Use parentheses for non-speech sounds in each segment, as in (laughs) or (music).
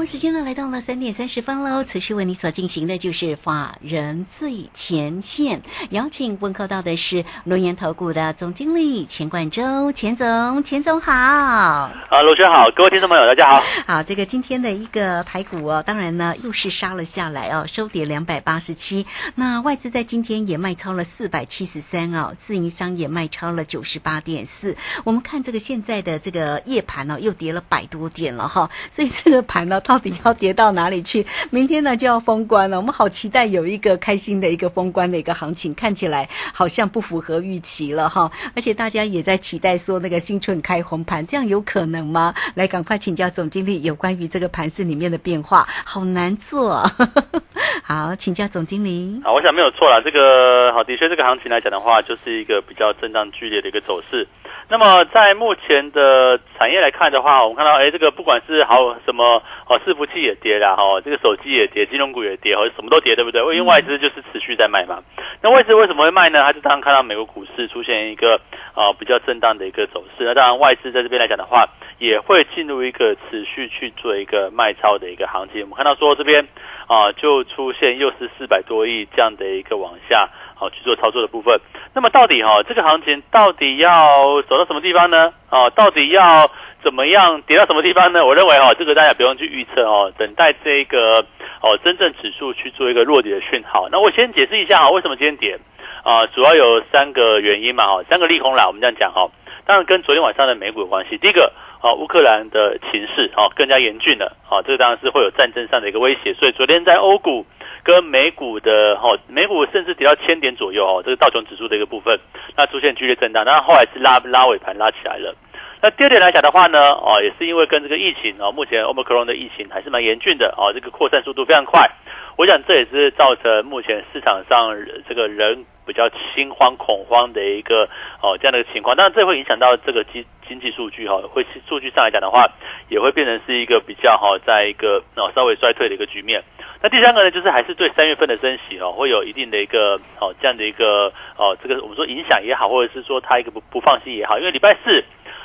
好，时间呢来到了三点三十分喽。持续为你所进行的就是法人最前线，邀请问候到的是龙岩投顾的总经理钱冠洲，钱总，钱总好。啊，罗轩好，各位听众朋友大家好。好，这个今天的一个台股哦，当然呢又是杀了下来哦，收跌两百八十七。那外资在今天也卖超了四百七十三哦，自营商也卖超了九十八点四。我们看这个现在的这个夜盘哦，又跌了百多点了哈，所以这个盘呢到底要跌到哪里去？明天呢就要封关了，我们好期待有一个开心的一个封关的一个行情，看起来好像不符合预期了哈，而且大家也在期待说那个新春开红盘，这样有可能吗？来，赶快请教总经理有关于这个盘市里面的变化，好难做。(laughs) 好，请教总经理。好，我想没有错啦。这个好，的确这个行情来讲的话，就是一个比较震荡剧烈的一个走势。那么在目前的产业来看的话，我们看到，哎，这个不管是好什么哦，伺服器也跌了哈，这个手机也跌，金融股也跌，或者什么都跌，对不对？因为外资就是持续在卖嘛。那外资为什么会卖呢？它就当然看到美国股市出现一个啊比较震荡的一个走势。那当然外资在这边来讲的话，也会进入一个持续去做一个卖超的一个行情。我们看到说这边啊就出现又是四百多亿这样的一个往下。好去做操作的部分，那么到底哈这个行情到底要走到什么地方呢？哦，到底要怎么样跌到什么地方呢？我认为哈这个大家不用去预测哦，等待这个哦真正指数去做一个落底的讯号。那我先解释一下哈，为什么今天跌啊？主要有三个原因嘛哈，三个利空啦，我们这样讲哈，当然跟昨天晚上的美股有关系。第一个啊，乌克兰的情势啊更加严峻了啊，这个当然是会有战争上的一个威胁，所以昨天在欧股。跟美股的哈，美股甚至跌到千点左右哦，这个道琼指数的一个部分，那出现剧烈震荡，那后来是拉拉尾盘拉起来了。那第二点来讲的话呢，哦，也是因为跟这个疫情哦，目前欧 r 克 n 的疫情还是蛮严峻的哦，这个扩散速度非常快。我想这也是造成目前市场上这个人比较心慌恐慌的一个哦这样的一个情况。当然，这会影响到这个经经济数据哈，会数据上来讲的话，也会变成是一个比较哈，在一个哦稍微衰退的一个局面。那第三个呢，就是还是对三月份的升息哦，会有一定的一个哦这样的一个哦这个我们说影响也好，或者是说它一个不不放心也好，因为礼拜四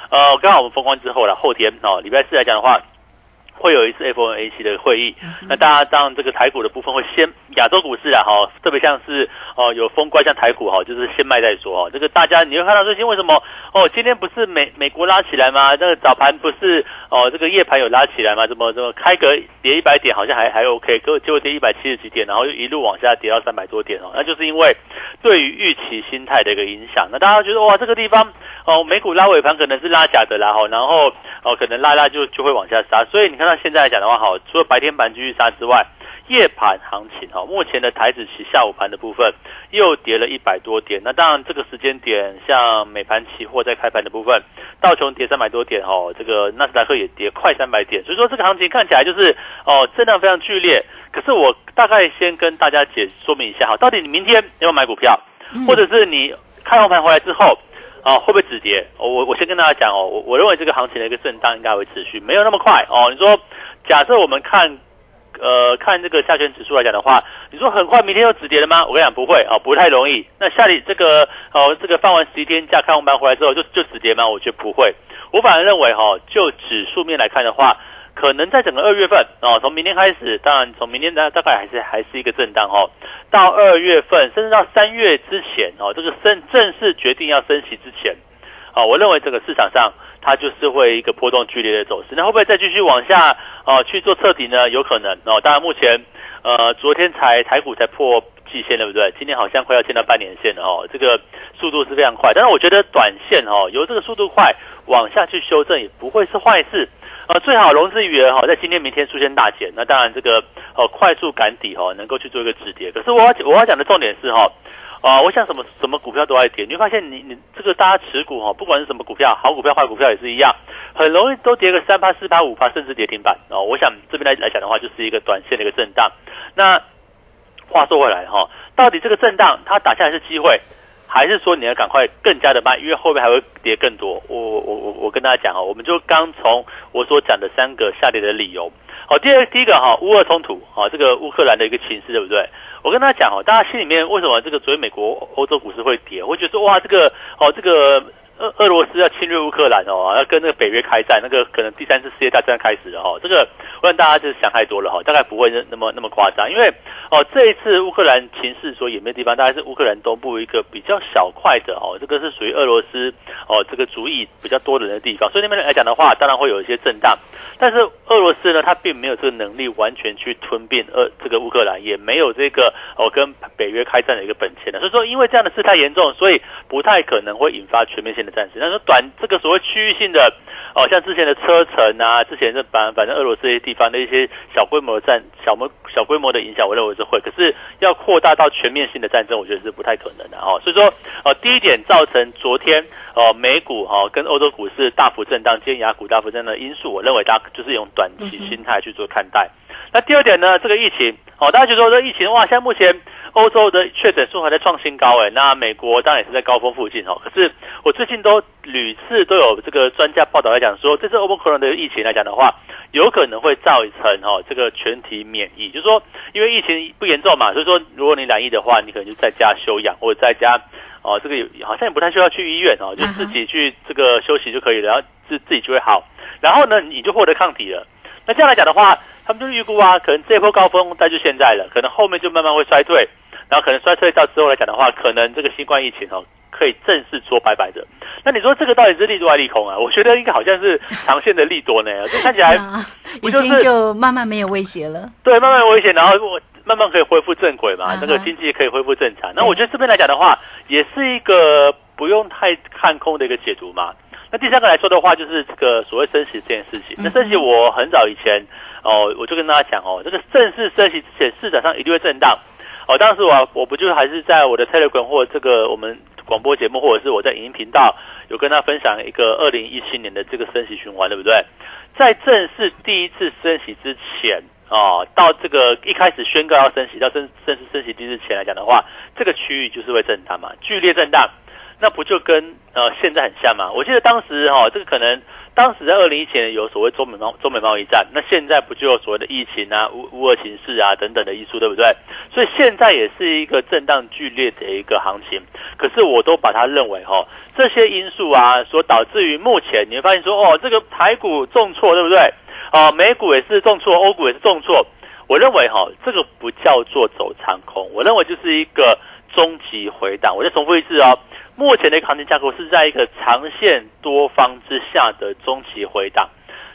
呃刚好我们封关之后了，后天哦礼拜四来讲的话。会有一次 FOMC 的会议，那大家当这个台股的部分会先亚洲股市啊哈，特别像是哦有风怪像台股哈，就是先卖再说哈。这个大家你会看到最近为什么哦今天不是美美国拉起来吗？这个早盘不是哦这个夜盘有拉起来吗？怎么怎么开格跌一百点好像还还 OK，结果结果跌一百七十几点，然后又一路往下跌到三百多点哦，那就是因为对于预期心态的一个影响。那大家觉得哇这个地方哦美股拉尾盘可能是拉假的啦哈，然后哦可能拉拉就就会往下杀，所以你看。那现在来讲的话，好，除了白天盘继续杀之外，夜盘行情哈，目前的台子期下午盘的部分又跌了一百多点。那当然，这个时间点，像美盘期货在开盘的部分，道琼跌三百多点哦，这个纳斯达克也跌快三百点。所以说，这个行情看起来就是哦，震荡非常剧烈。可是我大概先跟大家解说明一下哈，到底你明天要不要买股票，或者是你开完盘回来之后。哦，会不会止跌？我我先跟大家讲哦，我我认为这个行情的一个震荡应该会持续，没有那么快哦。你说，假设我们看，呃，看这个下权指数来讲的话，你说很快明天就止跌了吗？我跟你讲不会啊，不太容易。那下里这个哦，这个放完十一天假开红盘回来之后就就止跌吗？我觉得不会。我反而认为哈，就指数面来看的话。可能在整个二月份哦，从明天开始，当然从明天大大概还是还是一个震荡哦。到二月份，甚至到三月之前哦，这个正正式决定要升息之前，啊，我认为这个市场上它就是会一个波动剧烈的走势。那会不会再继续往下哦去做彻底呢？有可能哦。当然目前呃昨天才台股才破季线，对不对？今天好像快要见到半年线了哦，这个速度是非常快。但是我觉得短线哦，由这个速度快往下去修正也不会是坏事。呃，最好融资余额哈，在今天、明天出现大减，那当然这个呃，快速赶底哈，能够去做一个止跌。可是我要我要讲的重点是哈，啊，我想什么什么股票都爱跌，你会发现你你这个大家持股哈，不管是什么股票，好股票、坏股票也是一样，很容易都跌个三趴、四趴、五趴，甚至跌停板哦。我想这边来来讲的话，就是一个短线的一个震荡。那话说回来哈，到底这个震荡它打下来是机会，还是说你要赶快更加的卖，因为后面还会跌更多？我我我我跟大家讲哦，我们就刚从我所讲的三个下跌的理由。好，第二第一个哈，乌俄冲突啊，这个乌克兰的一个情势，对不对？我跟大家讲哦，大家心里面为什么这个昨天美国、欧洲股市会跌？会觉得说哇，这个哦，这个。俄俄罗斯要侵略乌克兰哦，要跟那个北约开战，那个可能第三次世界大战开始了哈。这个我想大家就是想太多了哈，大概不会那那么那么夸张，因为哦这一次乌克兰情势所演变的地方，大概是乌克兰东部一个比较小块的哦，这个是属于俄罗斯哦这个主意比较多的人的地方，所以那边来讲的话，当然会有一些震荡。但是俄罗斯呢，它并没有这个能力完全去吞并俄这个乌克兰，也没有这个哦跟北约开战的一个本钱的。所以说，因为这样的事态严重，所以不太可能会引发全面性的战事。但是短这个所谓区域性的哦，像之前的车臣啊，之前的反反正俄罗斯这些地方的一些小规模的战小模小规模的影响，我认为是会。可是要扩大到全面性的战争，我觉得是不太可能的哦。所以说，呃，第一点造成昨天呃美股哈跟欧洲股市大幅震荡，今天雅股大幅震荡的因素，我认为大家就是用短期心态去做看待。那第二点呢，这个疫情哦，大家就说这疫情哇，现在目前。欧洲的确诊数还在创新高，哎，那美国当然也是在高峰附近哦。可是我最近都屡次都有这个专家报道来讲说，这次欧盟可能的疫情来讲的话，有可能会造成哦这个全体免疫，就是说因为疫情不严重嘛，所以说如果你染疫的话，你可能就在家休养或者在家哦，这个好像也不太需要去医院哦，就自己去这个休息就可以了，然后自自己就会好，然后呢你就获得抗体了。那这样来讲的话，他们就预估啊，可能这波高峰在就现在了，可能后面就慢慢会衰退。然后可能衰退到之后来讲的话，可能这个新冠疫情哦，可以正式说拜拜的。那你说这个到底是利多还是利空啊？(laughs) 我觉得应该好像是长线的利多呢。这看起来已经就慢慢没有威胁了。对，慢慢威胁，然后我慢慢可以恢复正轨嘛，那个经济可以恢复正常。那我觉得这边来讲的话，也是一个不用太看空的一个解读嘛。那第三个来说的话，就是这个所谓升息这件事情。那升息我很早以前哦，我就跟大家讲哦，这个正式升息之前，市场上一定会震荡。哦，当时我我不就还是在我的 Telegram 或这个我们广播节目，或者是我在影音频道有跟他分享一个二零一七年的这个升息循环，对不对？在正式第一次升息之前，哦，到这个一开始宣告要升息，到正正式升息第一次前来讲的话，这个区域就是会震荡嘛，剧烈震荡，那不就跟呃现在很像嘛？我记得当时哈，这个可能。当时在二零一七年有所谓中美贸中美贸易战，那现在不就有所谓的疫情啊、乌乌俄情势啊等等的因素，对不对？所以现在也是一个震荡剧烈的一个行情。可是我都把它认为哈，这些因素啊，所导致于目前你会发现说，哦，这个台股重挫，对不对？哦，美股也是重挫，欧股也是重挫。我认为哈，这个不叫做走长空，我认为就是一个中期回档。我再重复一次哦。目前的行情架构是在一个长线多方之下的中期回档，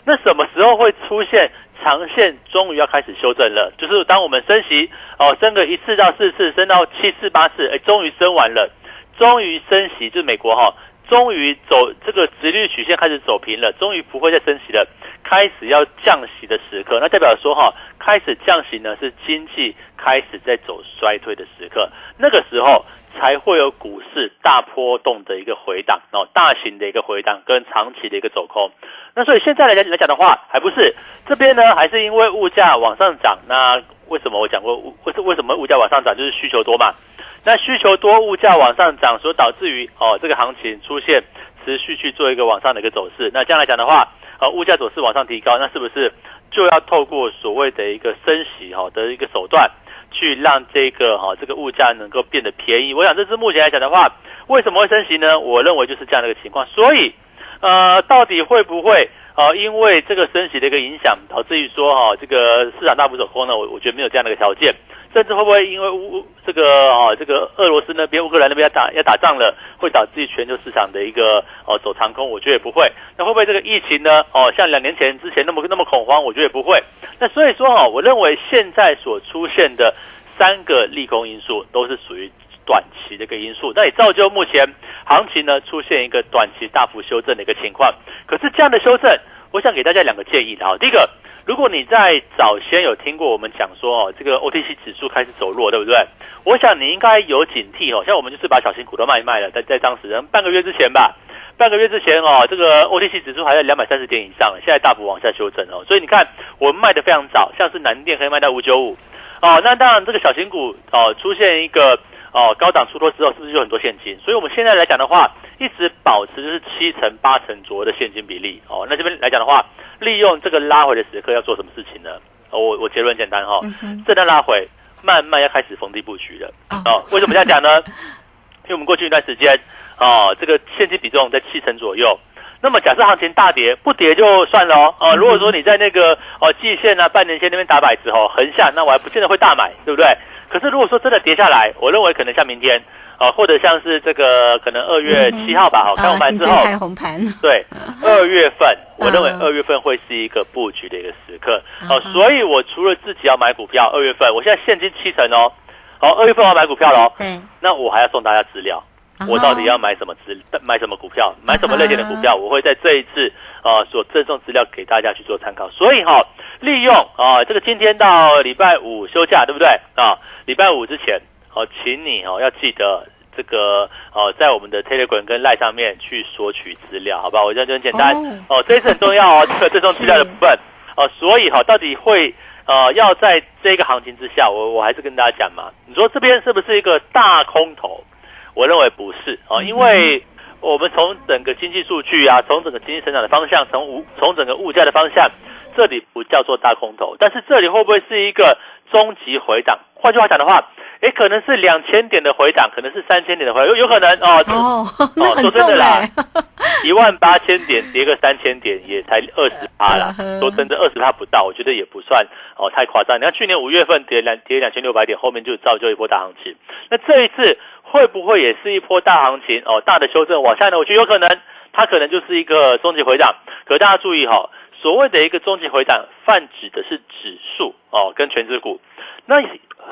那什么时候会出现长线终于要开始修正了？就是当我们升息哦，升个一次到四次，升到七次八次，哎，终于升完了，终于升息，就是美国哈，终于走这个直率曲线开始走平了，终于不会再升息了，开始要降息的时刻，那代表说哈，开始降息呢是经济开始在走衰退的时刻，那个时候。才会有股市大波动的一个回档，哦，大型的一个回档跟长期的一个走空。那所以现在来讲来讲的话，还不是这边呢，还是因为物价往上涨。那为什么我讲过，为为什么物价往上涨，就是需求多嘛？那需求多，物价往上涨，所导致于哦，这个行情出现持续去做一个往上的一个走势。那这样来讲的话，呃，物价走势往上提高，那是不是就要透过所谓的一个升息哈的一个手段？去让这个哈这个物价能够变得便宜，我想这是目前来讲的话，为什么会升息呢？我认为就是这样的一个情况。所以，呃，到底会不会呃因为这个升息的一个影响，导致于说哈这个市场大幅走空呢？我我觉得没有这样的一个条件。甚至会不会因为乌这个啊这个俄罗斯那边乌克兰那边要打要打仗了，会导致全球市场的一个哦走长空？我觉得也不会。那会不会这个疫情呢？哦，像两年前之前那么那么恐慌？我觉得也不会。那所以说哈，我认为现在所出现的三个利空因素都是属于短期的一个因素，那也造就目前行情呢出现一个短期大幅修正的一个情况。可是这样的修正，我想给大家两个建议的啊。第一个。如果你在早先有听过我们讲说哦，这个 OTC 指数开始走弱，对不对？我想你应该有警惕哦。像我们就是把小型股都卖一卖了，在在当时半个月之前吧，半个月之前哦，这个 OTC 指数还在两百三十点以上，现在大幅往下修正哦。所以你看，我们卖的非常早，像是南电可以卖到五九五哦。那当然，这个小型股哦出现一个哦高档出脱之后，是不是有很多现金？所以我们现在来讲的话，一直保持就是七成八成左右的现金比例哦。那这边来讲的话，利用这个拉回的时刻要做什么事情呢？哦，我我结论简单哈，这段拉回慢慢要开始逢低布局了哦。为什么这样讲呢？(laughs) 因为我们过去一段时间哦，这个现金比重在七成左右。那么假设行情大跌，不跌就算了哦。哦，如果说你在那个哦季线啊、半年线那边打摆子哦，横向，那我还不见得会大买，对不对？可是如果说真的跌下来，我认为可能像明天。哦，或者像是这个可能二月七号吧，好，开红盘之后，开红盘，(laughs) 对，二月份，我认为二月份会是一个布局的一个时刻。哦，所以我除了自己要买股票，二月份我现在现金七成哦，好，二月份我要买股票喽，对，那我还要送大家资料，我到底要买什么资，买什么股票，买什么类型的股票，我会在这一次啊所赠送资料给大家去做参考。所以哈，利用啊这个今天到礼拜五休假，对不对啊？礼拜五之前。好，请你哦要记得这个哦，在我们的 Telegram 跟 Line 上面去索取资料，好吧？我觉得就很简单哦，这一次很重要哦，(laughs) 这个这种资料的部分哦，所以哈，到底会呃要在这个行情之下，我我还是跟大家讲嘛，你说这边是不是一个大空头？我认为不是哦，因为我们从整个经济数据啊，从整个经济成长的方向，从物从整个物价的方向，这里不叫做大空头，但是这里会不会是一个终极回档？换句话讲的话。也可能是两千点的回档，可能是三千点的回，有有可能哦。(laughs) 哦，说真的啦，(laughs) 一万八千点跌个三千点也才二十趴啦。(laughs) 说真的，二十趴不到，我觉得也不算哦太夸张。你看去年五月份跌两跌两千六百点，后面就造就一波大行情。那这一次会不会也是一波大行情？哦，大的修正往下呢？我觉得有可能，它可能就是一个终极回档。可大家注意哈，所谓的一个终极回档，泛指的是指数哦，跟全指股。那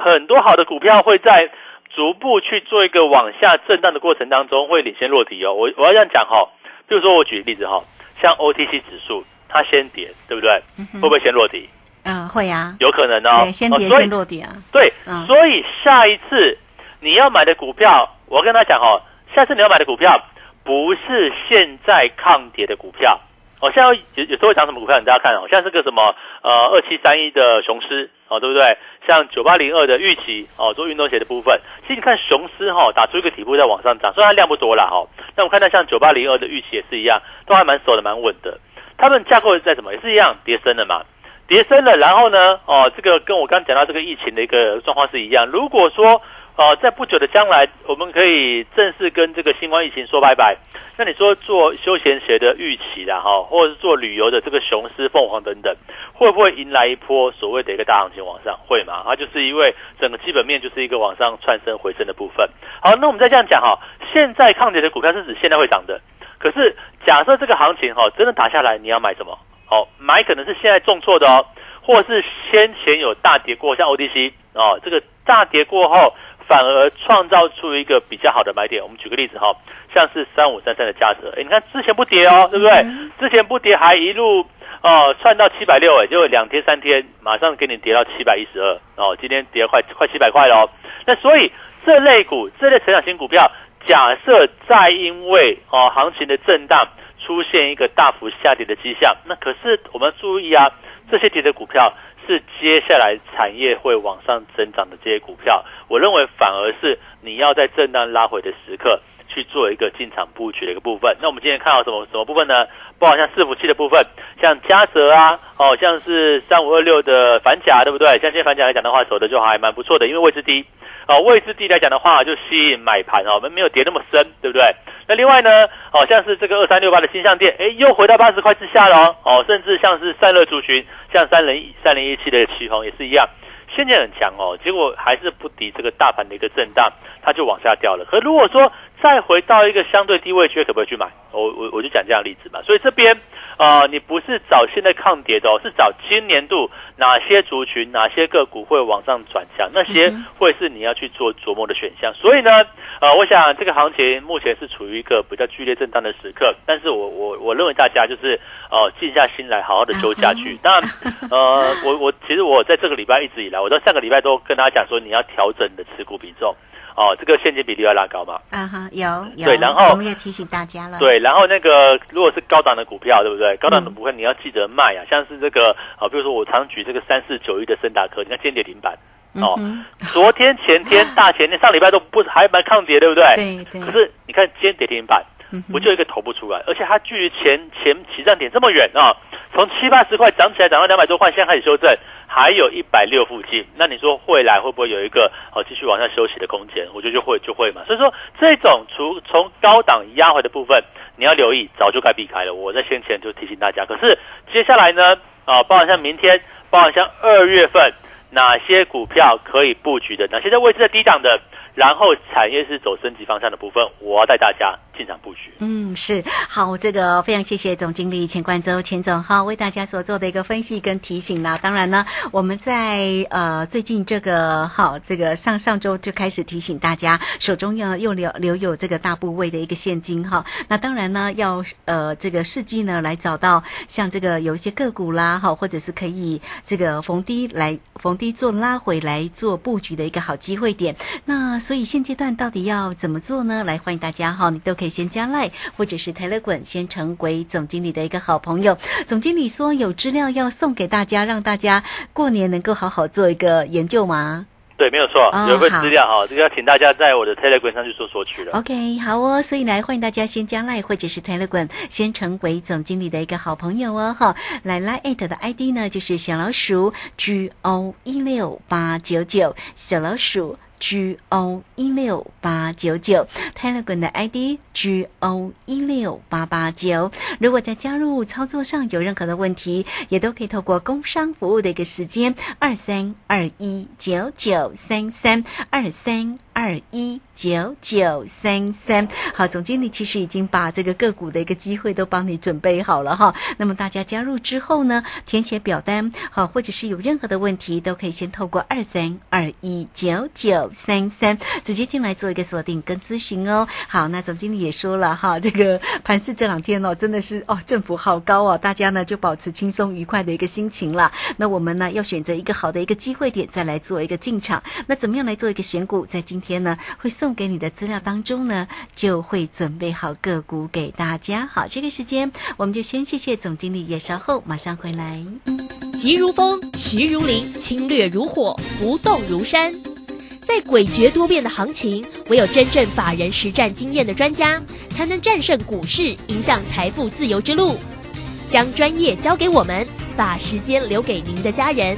很多好的股票会在逐步去做一个往下震荡的过程当中，会领先落底哦。我我要这样讲哈，比如说我举个例子哈，像 OTC 指数，它先跌，对不对？会不会先落底？嗯，会啊，有可能哦。对，先跌先落底啊。对，所以下一次你要买的股票，我跟他讲哈，下次你要买的股票不是现在抗跌的股票。哦，现在有有时候会讲什么股票？你大家看哦，像这个什么呃二七三一的雄狮哦，对不对？像九八零二的玉琪哦，做运动鞋的部分，其实你看雄狮哈打出一个底部在往上涨，虽然它量不多啦哈，但我看到像九八零二的玉琪也是一样，都还蛮守的蛮稳的。他们架构在什么也是一样，跌升了嘛，跌升了，然后呢哦，这个跟我刚讲到这个疫情的一个状况是一样。如果说哦，在不久的将来，我们可以正式跟这个新冠疫情说拜拜。那你说做休闲鞋的预期啦哈，或者是做旅游的这个雄狮、凤凰等等，会不会迎来一波所谓的一个大行情往上？会嘛？它就是因为整个基本面就是一个往上窜升回升的部分。好，那我们再这样讲哈，现在抗跌的股票是指现在会涨的。可是假设这个行情哈真的打下来，你要买什么？好，买可能是现在重挫的哦，或是先前有大跌过，像 ODC 哦，这个大跌过后。反而创造出一个比较好的买点。我们举个例子哈，像是三五三三的价格，哎，你看之前不跌哦，对不对？之前不跌还一路哦窜到七百六，哎，就两天三天马上给你跌到七百一十二哦，今天跌了快快七百块喽。那所以这类股这类成长型股票，假设再因为哦行情的震荡出现一个大幅下跌的迹象，那可是我们注意啊，这些跌的股票。是接下来产业会往上增长的这些股票，我认为反而是你要在震荡拉回的时刻去做一个进场布局的一个部分。那我们今天看到什么什么部分呢？包括像伺服器的部分，像嘉泽啊，哦，像是三五二六的反甲，对不对？像今天反甲来讲的话，走的就还蛮不错的，因为位置低。哦，位置低来讲的话，就吸引买盘哦，我们没有跌那么深，对不对？那另外呢，哦，像是这个二三六八的新象店，哎，又回到八十块之下了哦，甚至像是散热族群，像三零三零一七的旗宏也是一样，现在很强哦，结果还是不敌这个大盘的一个震荡，它就往下掉了。可如果说再回到一个相对低位区，可不可以去买？我我我就讲这样例子嘛。所以这边。啊，你不是找现在抗跌的哦，是找今年度哪些族群、哪些个股会往上转强，那些会是你要去做琢磨的选项。所以呢，呃，我想这个行情目前是处于一个比较剧烈震荡的时刻，但是我我我认为大家就是呃静下心来，好好的修下去。那呃，我我其实我在这个礼拜一直以来，我到上个礼拜都跟大家讲说，你要调整你的持股比重。哦，这个现金比例要拉高嘛。啊哈，有有，对然后我们也提醒大家了，，对，然后那个如果是高档的股票，对不对？高档的股票你要记得卖啊，像是这个啊，比如说我常举这个三四九一的森达科，你看今天跌停板哦，嗯昨天、前天、(laughs) 大前天、上礼拜都不还蛮抗跌，对不对？对对可是你看今天跌停板，不就一个头不出来，而且它距离前前起涨点这么远啊，从七八十块涨起来涨到两百多块，现在开始修正，还有一百六附近。那你说未来会不会有一个哦继续往下休息的空间？我觉得就会就会嘛。所以说这种除从高档压回的部分，你要留意，早就该避开了。我在先前就提醒大家。可是接下来呢，啊，包含像明天，包含像二月份。哪些股票可以布局的？哪些在位置在低档的？然后产业是走升级方向的部分，我要带大家进场布局。嗯，是好，这个非常谢谢总经理钱冠周钱总哈为大家所做的一个分析跟提醒啦。当然呢，我们在呃最近这个好这个上上周就开始提醒大家，手中要又留留有这个大部位的一个现金哈。那当然呢，要呃这个伺机呢来找到像这个有一些个股啦哈，或者是可以这个逢低来逢低做拉回来做布局的一个好机会点。那所以现阶段到底要怎么做呢？来欢迎大家哈，你都可以先加赖或者是泰勒滚，先成为总经理的一个好朋友。总经理说有资料要送给大家，让大家过年能够好好做一个研究吗对，没有错，哦有一份资料哈，这个要请大家在我的 Telegram 上去做索取了。？OK，好哦，所以来欢迎大家先加 Line 或者是 Telegram，，先成为总经理的一个好朋友哦哈。来拉 at 的 ID 呢就是小老鼠 G O 一六八九九，小老鼠。G O 一六八九九，Telegram 的 ID G O 一六八八九。如果在加入操作上有任何的问题，也都可以透过工商服务的一个时间二三二一九九三三二三二一九九三三。好，总经理其实已经把这个个股的一个机会都帮你准备好了哈。那么大家加入之后呢，填写表单，好，或者是有任何的问题，都可以先透过二三二一九九三三直接进来做一个锁定跟咨询哦。好，那总经理也说了哈，这个盘市这两天哦，真的是哦，振幅好高哦，大家呢就保持轻松愉快的一个心情啦。那我们呢要选择一个好的一个机会点，再来做一个进场。那怎么样来做一个选股？在今天呢，会送送给你的资料当中呢，就会准备好个股给大家。好，这个时间我们就先谢谢总经理，也稍后马上回来。急如风，徐如林，侵略如火，不动如山。在诡谲多变的行情，唯有真正法人实战经验的专家，才能战胜股市，迎向财富自由之路。将专业交给我们，把时间留给您的家人。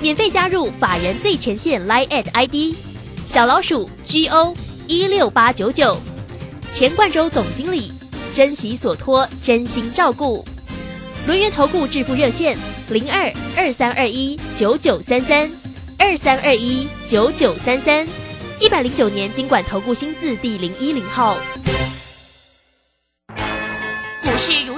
免费加入法人最前线 Line at ID 小老鼠 G O 一六八九九，钱冠洲总经理，珍惜所托，真心照顾。轮源投顾致富热线零二二三二一九九三三二三二一九九三三，一百零九年经管投顾新字第零一零号。股市如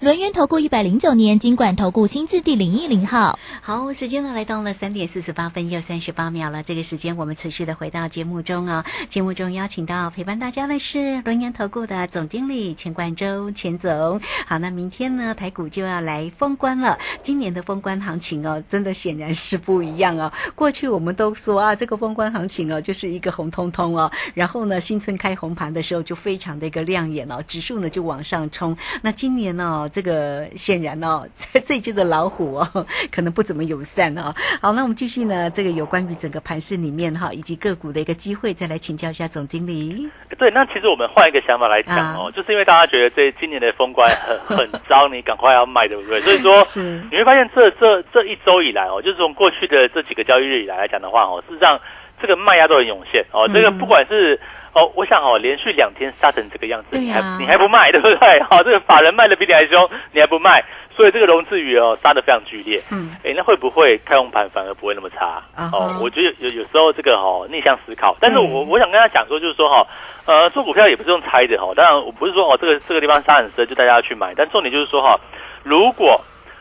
轮源投顾一百零九年经管投顾新字第零一零号。好，时间呢来到了三点四十八分又三十八秒了。这个时间我们持续的回到节目中哦、节目中邀请到陪伴大家的是轮研投顾的总经理钱冠周钱总。好，那明天呢台股就要来封关了。今年的封关行情哦，真的显然是不一样哦。过去我们都说啊，这个封关行情哦，就是一个红彤彤哦，然后呢新春开红盘的时候就非常的一个亮眼哦，指数呢就往上冲。那今年呢、这个显然哦，(laughs) 这这只的老虎哦，(laughs) 可能不怎么友善哦。好，那我们继续呢，这个有关于整个盘市里面哈，以及个股的一个机会，再来请教一下总经理。对，那其实我们换一个想法来讲哦，啊就是因为大家觉得这今年的风光很 (laughs) 很糟，你赶快要卖，对不对？所以说是你会发现这这这一周以来哦，就是从过去的这几个交易日以来来讲的话哦，事实上这个卖压都很涌现哦，这个嗯不管是。哦，我想哦，连续两天杀成这个样子，你还你还不卖，对不对？好、(laughs) 这个法人卖的比你还凶，你还不卖，所以这个融资余额哦杀的非常剧烈。嗯，哎，那会不会开红盘反而不会那么差？啊哦，我觉得有有时候这个哦逆向思考，但是我我想跟他讲说，就是说哈，呃，做股票也不是用猜的哈。当然，我不是说哦这个这个地方杀很深就大家要去买，但重点就是说哈，如果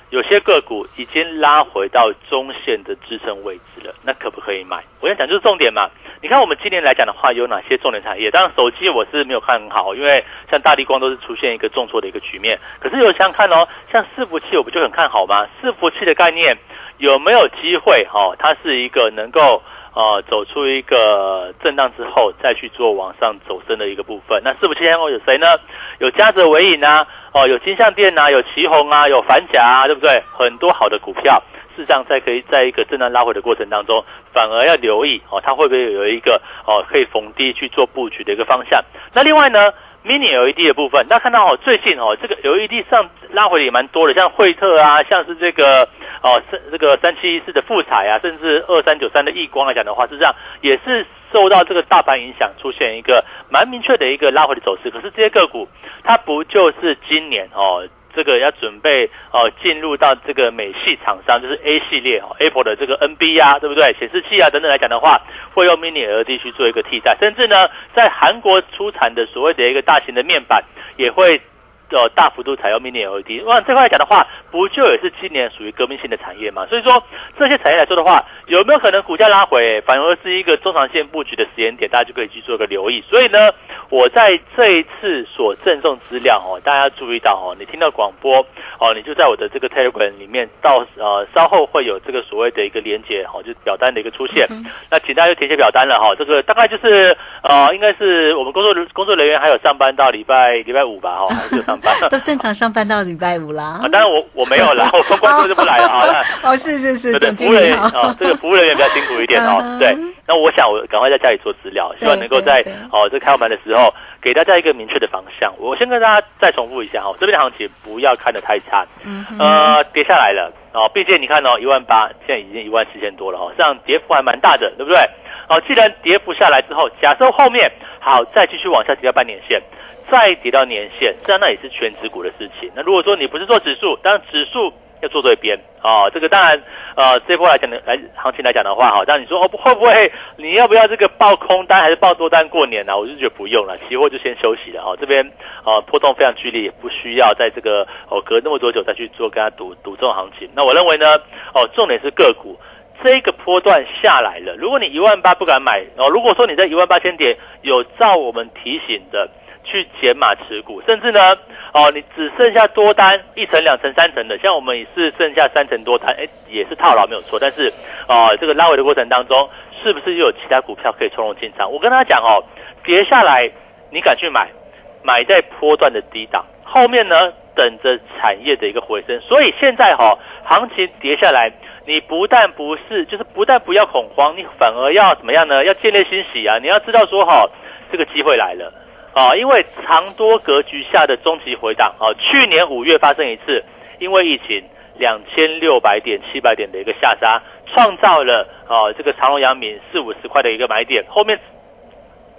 有些个股已经拉回到中线的支撑位置了，那可不可以买？我想讲就是重点嘛。你看我们今年来讲的话，有哪些重点产业？当然手机我是没有看很好，因为像大地光都是出现一个重挫的一个局面。可是有想看哦，像伺服器我不就很看好吗？伺服器的概念有没有机会？哈、哦，它是一个能够。呃，走出一个震荡之后，再去做往上走升的一个部分。那伺服器相关有谁呢？有嘉泽伟影啊，哦，有金相店啊，有旗宏啊，有反甲啊，对不对？很多好的股票，事实上在可以在一个震荡拉回的过程当中，反而要留意哦，它会不会有一个哦可以逢低去做布局的一个方向？那另外呢？mini LED 的部分，大家看到哦，最近哦，这个 LED 上拉回的也蛮多的，像惠特啊，像是这个哦，三这个三七一四的富彩啊，甚至二三九三的易光来讲的话，是这样，也是受到这个大盘影响，出现一个蛮明确的一个拉回的走势。可是这些个股，它不就是今年哦？这个要准备哦，进入到这个美系厂商，就是 A 系列哦，Apple 的这个 NB 呀，对不对？显示器啊等等来讲的话，会用 Mini LED 去做一个替代，甚至呢，在韩国出产的所谓的一个大型的面板，也会呃大幅度采用 Mini LED。那这块来讲的话，不就也是今年属于革命性的产业嘛？所以说这些产业来说的话，有没有可能股价拉回，反而是一个中长线布局的时间点？大家就可以去做个留意。所以呢，我在这一次所赠送资料哦，大家注意到哦，你听到广播哦，你就在我的这个 Telegram 里面，到呃稍后会有这个所谓的一个连接哦，就表单的一个出现。那请大家就填写表单了哈、这个大概就是呃，应该是我们工作工作人员还有上班到礼拜礼拜五吧哈、还是有上班。(laughs) 都正常上班到礼拜五啦啊，。当然我我没有啦，(laughs) 我封关之后就不来了啊。哦，是是是，对对，总服务人员经理好。哦，这个服务人员比较辛苦一点哦嗯。对，那我想我赶快在家里做资料，希望能够在哦这开盘的时候给大家一个明确的方向。我先跟大家再重复一下哦，这边的行情不要看得太差，嗯呃，跌下来了哦，毕竟你看哦，一万八现在已经一万四千多了哦，这样跌幅还蛮大的，对不对？好，既然跌幅下来之后，假设后面好再继续往下跌到半年线，再跌到年线，这样那也是全指股的事情。那如果说你不是做指数，当然指数要做对边哦，这个当然呃这波来讲的来行情来讲的话哈，但你说哦会不会你要不要这个报空单还是报多单过年呢、我就觉得不用了，期货就先休息了哦。这边呃波动非常剧烈，也不需要在这个哦隔那么多久再去做跟它赌赌这种行情。那我认为呢哦重点是个股。这个波段下来了，如果你一万八不敢买哦，如果说你在一万八千点有照我们提醒的去减码持股，甚至呢哦，你只剩下多单一层、两层、三层的，像我们也是剩下三层多单，哎，也是套牢没有错，但是哦，这个拉回的过程当中，是不是又有其他股票可以从容进场？我跟他讲哦，跌下来你敢去买，买在波段的低档，后面呢等着产业的一个回升，所以现在哈、哦、行情跌下来。你不但不是，就是不但不要恐慌，你反而要怎么样呢？要建立欣喜啊！你要知道说哈，这个机会来了啊！因为长多格局下的中期回档啊，去年五月发生一次，因为疫情两千六百点、七百点的一个下杀，创造了啊这个长隆、阳明四五十块的一个买点，后面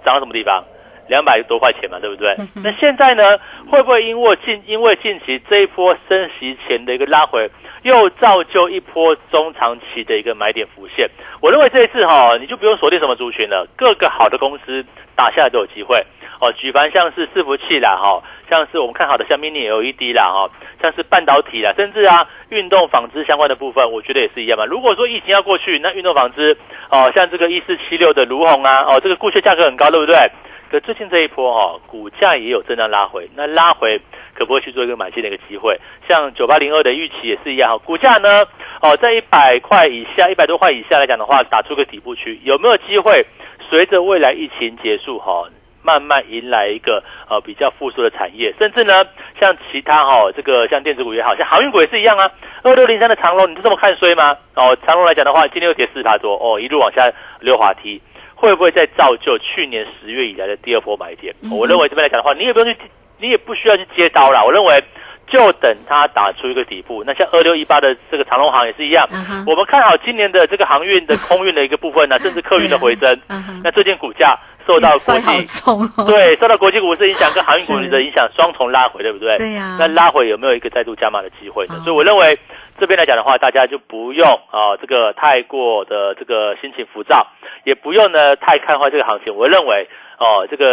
涨到什么地方？两百多块钱嘛，对不对？那现在呢，会不会因为近因为近期这一波升息前的一个拉回，又造就一波中长期的一个买点浮现？我认为这一次哈、你就不用锁定什么族群了，各个好的公司打下来都有机会哦。举凡像是伺服器啦哈、像是我们看好的像 Mini LED 啦哈、像是半导体啦，甚至啊运动纺织相关的部分，我觉得也是一样嘛。如果说疫情要过去，那运动纺织哦，像这个一四七六的卢红啊，哦这个固血价格很高，对不对？可最近这一波哦，股价也有震荡拉回，那拉回可不可以去做一个买进的一个机会？像九八零二的预期也是一样，股价呢哦在一百块以下、一百多块以下来讲的话，打出个底部区，有没有机会随着未来疫情结束哈、慢慢迎来一个呃比较复苏的产业，甚至呢，像其他哈、这个像电子股也好像航运股也是一样啊。二六零三的长龙，你就这么看衰吗？哦，长龙来讲的话，今天又跌四趴多哦，一路往下溜滑梯。会不会再造就去年十月以来的第二波买点？我认为这边来讲的话，你也不用去，你也不需要去接刀了。我认为就等它打出一个底部。那像二六一八的这个长龙航也是一样我们看好今年的这个航运的空运的一个部分呢，(laughs) 甚至客运的回升。那最近股价受到国际。对受到国际股市影响跟航运股是的影响双重拉回，对不对？对呀那拉回有没有一个再度加码的机会呢哦？所以我认为这边来讲的话，大家就不用啊这个太过的这个心情浮躁，也不用呢太看坏这个行情。我认为。哦，这个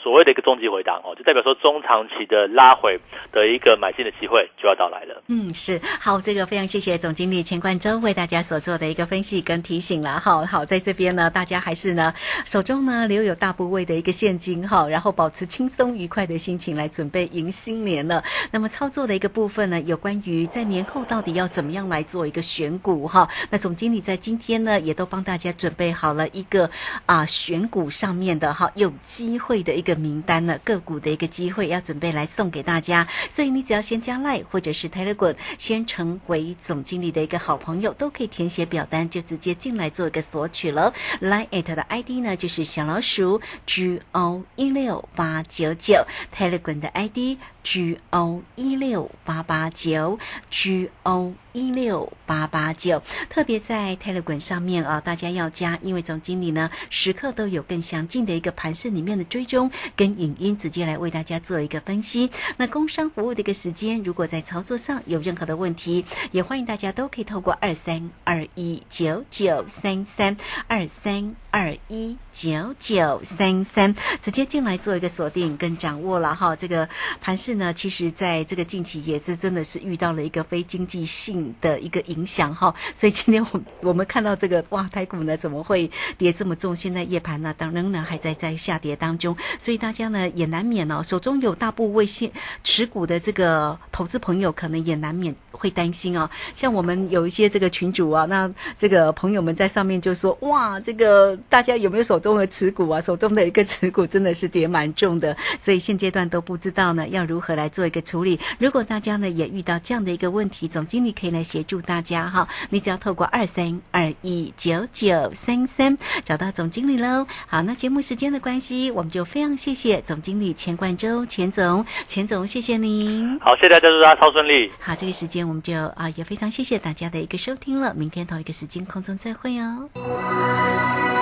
所谓的一个终极回档哦，就代表说中长期的拉回的一个买进的机会就要到来了。嗯，是好，这个非常谢谢总经理钱冠洲为大家所做的一个分析跟提醒了。好好，在这边呢，大家还是呢手中呢留有大部位的一个现金哈，然后保持轻松愉快的心情来准备迎新年了。那么操作的一个部分呢，有关于在年后到底要怎么样来做一个选股哈。那总经理在今天呢，也都帮大家准备好了一个啊选股上面的哈机会的一个名单了，个股的一个机会要准备来送给大家。所以你只要先加 Line 或者是 Telegram，先成为总经理的一个好朋友，都可以填写表单，就直接进来做一个索取了。Line at 的 ID 呢就是小老鼠 G O 一六八九九，Telegram 的 ID G O 一六八八九 G O 一六八八九。特别在 tele 管上面啊，大家要加，因为总经理呢时刻都有更详尽的一个盘势里面的追踪跟影音，直接来为大家做一个分析。那工商服务的一个时间，如果在操作上有任何的问题，也欢迎大家都可以透过二三二一九九三三二三二一九九三三直接进来做一个锁定跟掌握了哈。这个盘势呢，其实在这个近期也是真的是遇到了一个非经济性的一个影响哈，所以今天我我们看到这个哇，台股呢怎么会跌这么重？现在夜盘呢，当仍然还在在下跌当中，所以大家呢也难免哦，手中有大部位现持股的这个投资朋友，可能也难免会担心哦。像我们有一些这个群主啊，那这个朋友们在上面就说哇，这个大家有没有手中的持股啊？手中的一个持股真的是跌蛮重的，所以现阶段都不知道呢要如何来做一个处理。如果大家呢也遇到这样的一个问题，总经理可以来协助大家哈。你只要透过二三二一九九三三找到总经理喽。好，那节目时间的关系，我们就非常谢谢总经理钱冠周钱总，钱总谢谢您。好，谢谢大家，祝大家超顺利。好，这个时间我们就啊也非常谢谢大家的一个收听了，明天同一个时间空中再会哦。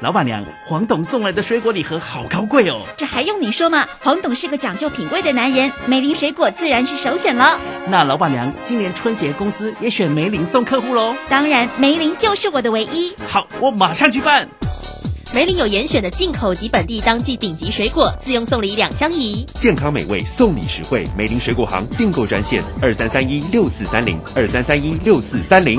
老板娘，黄董送来的水果礼盒好高贵哦！这还用你说吗？黄董是个讲究品味的男人，梅林水果自然是首选了。那老板娘，今年春节公司也选梅林送客户喽？当然，梅林就是我的唯一。好，我马上去办。梅林有严选的进口及本地当季顶级水果，自用送礼两相宜。健康美味，送礼实惠。梅林水果行订购专线：二三三一六四三零二三三一六四三零。